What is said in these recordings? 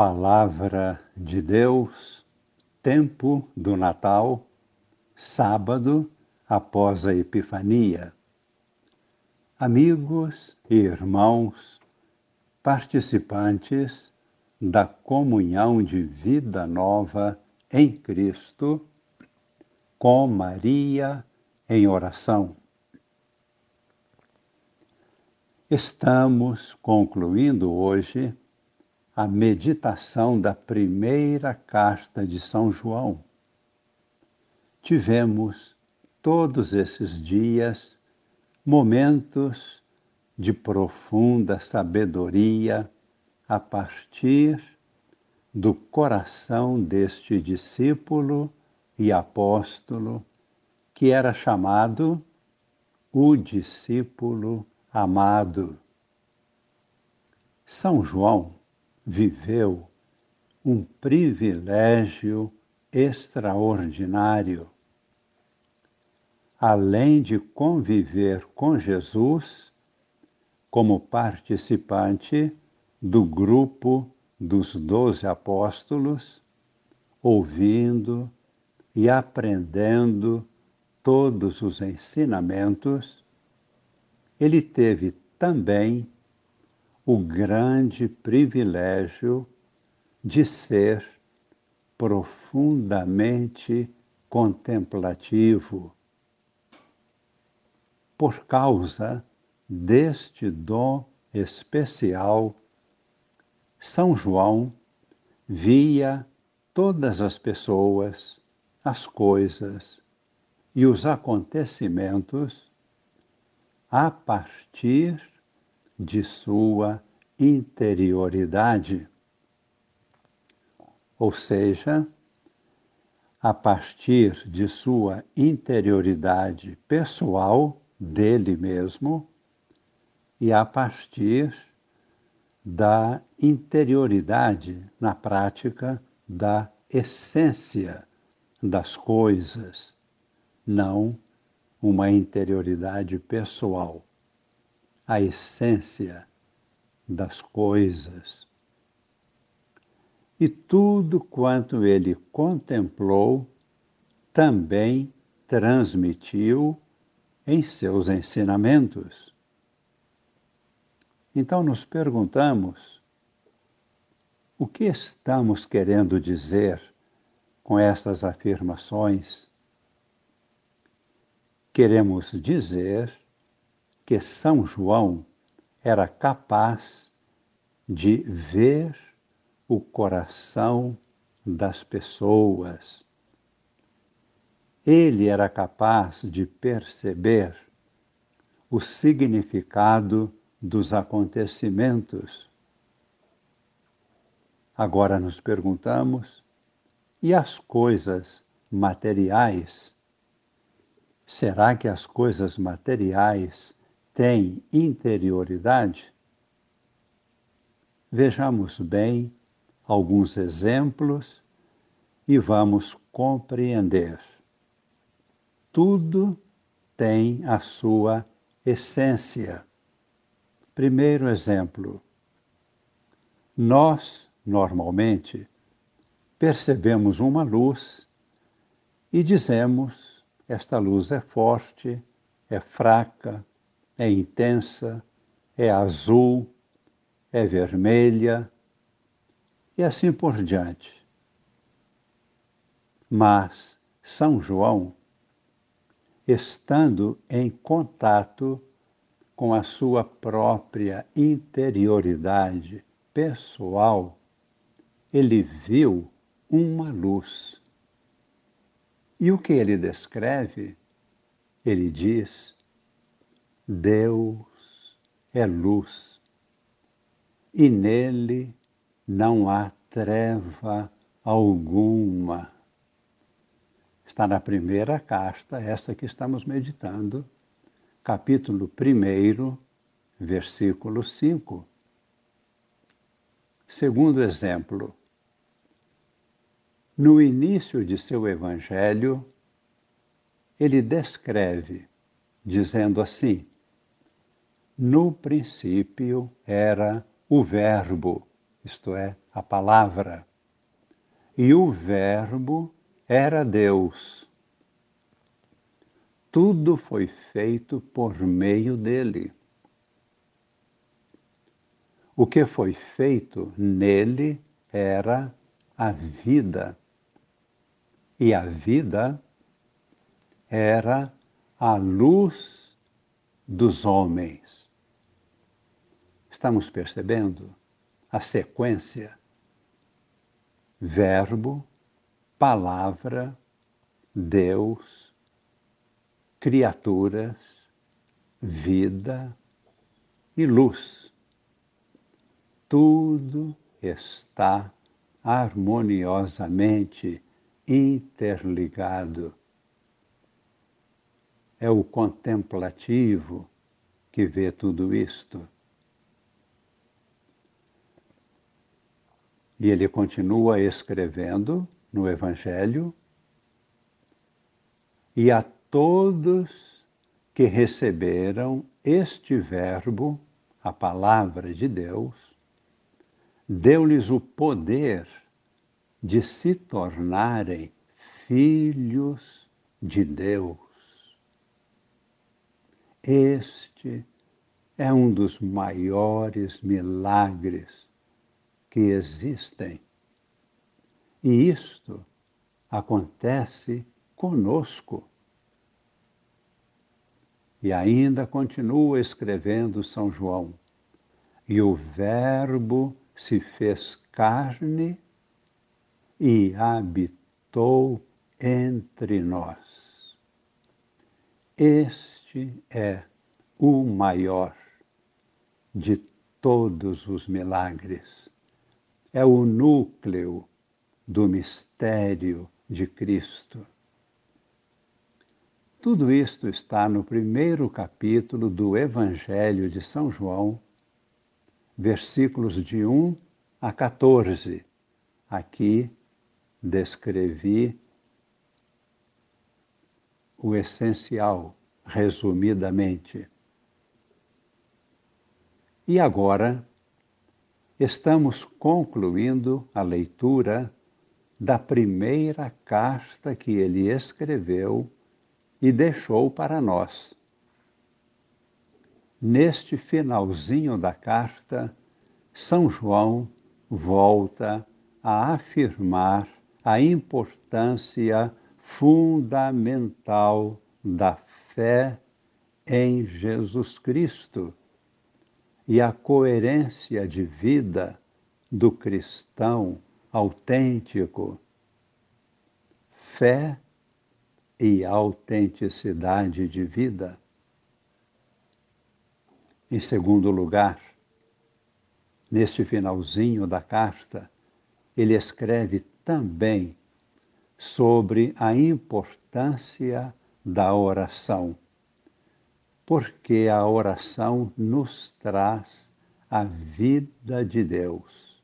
Palavra de Deus, tempo do Natal, sábado após a Epifania. Amigos e irmãos, participantes da comunhão de vida nova em Cristo, com Maria em oração. Estamos concluindo hoje a meditação da primeira carta de São João. Tivemos todos esses dias momentos de profunda sabedoria a partir do coração deste discípulo e apóstolo que era chamado o discípulo amado. São João viveu um privilégio extraordinário. Além de conviver com Jesus como participante do grupo dos doze apóstolos, ouvindo e aprendendo todos os ensinamentos, ele teve também o grande privilégio de ser profundamente contemplativo. Por causa deste dom especial, São João via todas as pessoas, as coisas e os acontecimentos a partir de sua interioridade. Ou seja, a partir de sua interioridade pessoal, dele mesmo, e a partir da interioridade na prática da essência das coisas, não uma interioridade pessoal a essência das coisas. E tudo quanto ele contemplou também transmitiu em seus ensinamentos. Então nos perguntamos: o que estamos querendo dizer com essas afirmações? Queremos dizer que São João era capaz de ver o coração das pessoas. Ele era capaz de perceber o significado dos acontecimentos. Agora nos perguntamos: e as coisas materiais? Será que as coisas materiais tem interioridade? Vejamos bem alguns exemplos e vamos compreender. Tudo tem a sua essência. Primeiro exemplo. Nós, normalmente, percebemos uma luz e dizemos: esta luz é forte, é fraca, é intensa, é azul, é vermelha e assim por diante. Mas São João, estando em contato com a sua própria interioridade pessoal, ele viu uma luz. E o que ele descreve? Ele diz Deus é luz e nele não há treva alguma. Está na primeira carta, essa que estamos meditando, capítulo 1, versículo 5. Segundo exemplo, no início de seu evangelho, ele descreve, dizendo assim: no princípio era o Verbo, isto é, a palavra. E o Verbo era Deus. Tudo foi feito por meio dele. O que foi feito nele era a vida. E a vida era a luz dos homens. Estamos percebendo a sequência? Verbo, palavra, Deus, criaturas, vida e luz. Tudo está harmoniosamente interligado. É o contemplativo que vê tudo isto. E ele continua escrevendo no Evangelho, e a todos que receberam este Verbo, a palavra de Deus, deu-lhes o poder de se tornarem filhos de Deus. Este é um dos maiores milagres que existem. E isto acontece conosco. E ainda continua escrevendo São João. E o Verbo se fez carne e habitou entre nós. Este é o maior de todos os milagres é o núcleo do mistério de Cristo. Tudo isto está no primeiro capítulo do Evangelho de São João, versículos de 1 a 14. Aqui descrevi o essencial, resumidamente. E agora estamos concluindo a leitura da primeira carta que ele escreveu e deixou para nós. Neste finalzinho da carta, São João volta a afirmar a importância fundamental da fé em Jesus Cristo e a coerência de vida do cristão autêntico. Fé e autenticidade de vida. Em segundo lugar, neste finalzinho da carta, ele escreve também sobre a importância da oração porque a oração nos traz a vida de Deus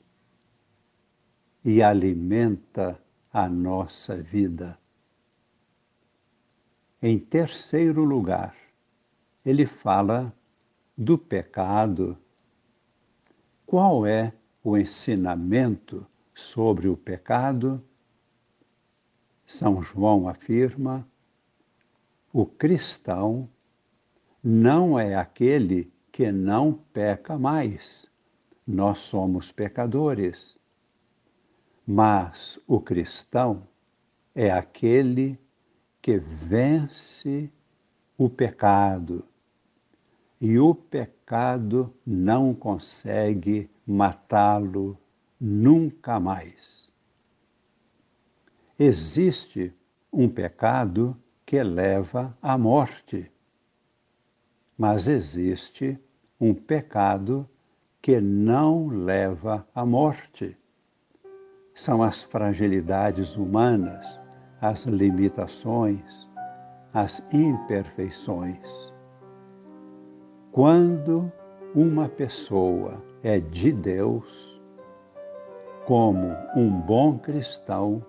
e alimenta a nossa vida. Em terceiro lugar, ele fala do pecado. Qual é o ensinamento sobre o pecado? São João afirma: o cristão não é aquele que não peca mais. Nós somos pecadores. Mas o cristão é aquele que vence o pecado. E o pecado não consegue matá-lo nunca mais. Existe um pecado que leva à morte mas existe um pecado que não leva à morte. São as fragilidades humanas, as limitações, as imperfeições. Quando uma pessoa é de Deus, como um bom cristão,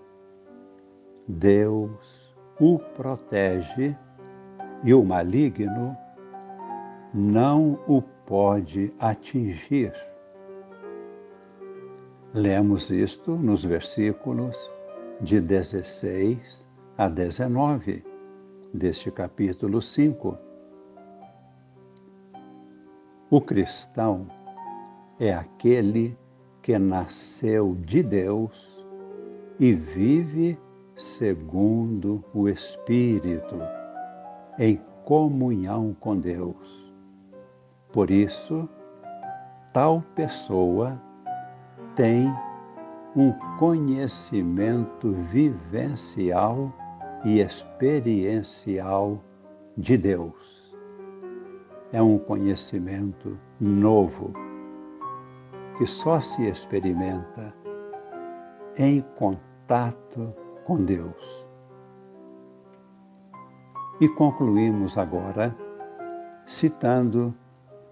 Deus o protege e o maligno não o pode atingir. Lemos isto nos versículos de 16 a 19 deste capítulo 5. O cristão é aquele que nasceu de Deus e vive segundo o Espírito, em comunhão com Deus. Por isso, tal pessoa tem um conhecimento vivencial e experiencial de Deus. É um conhecimento novo que só se experimenta em contato com Deus. E concluímos agora citando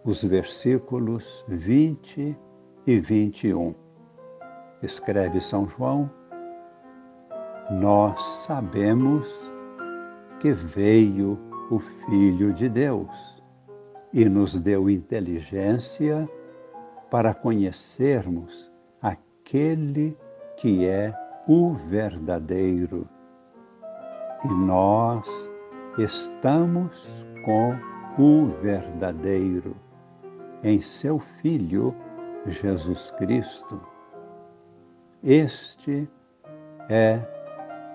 os versículos 20 e 21. Escreve São João: Nós sabemos que veio o Filho de Deus e nos deu inteligência para conhecermos aquele que é o verdadeiro. E nós estamos com o verdadeiro em seu Filho Jesus Cristo. Este é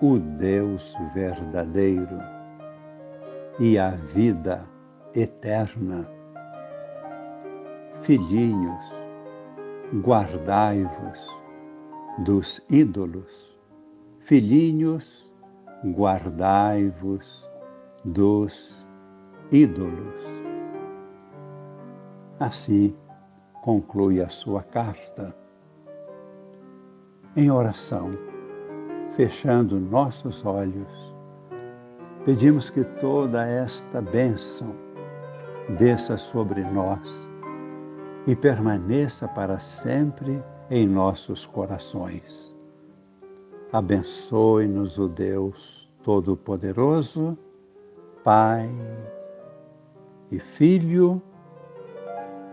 o Deus verdadeiro e a vida eterna. Filhinhos, guardai-vos dos ídolos. Filhinhos, guardai-vos dos ídolos. Assim conclui a sua carta. Em oração, fechando nossos olhos, pedimos que toda esta bênção desça sobre nós e permaneça para sempre em nossos corações. Abençoe-nos o Deus Todo-Poderoso, Pai e Filho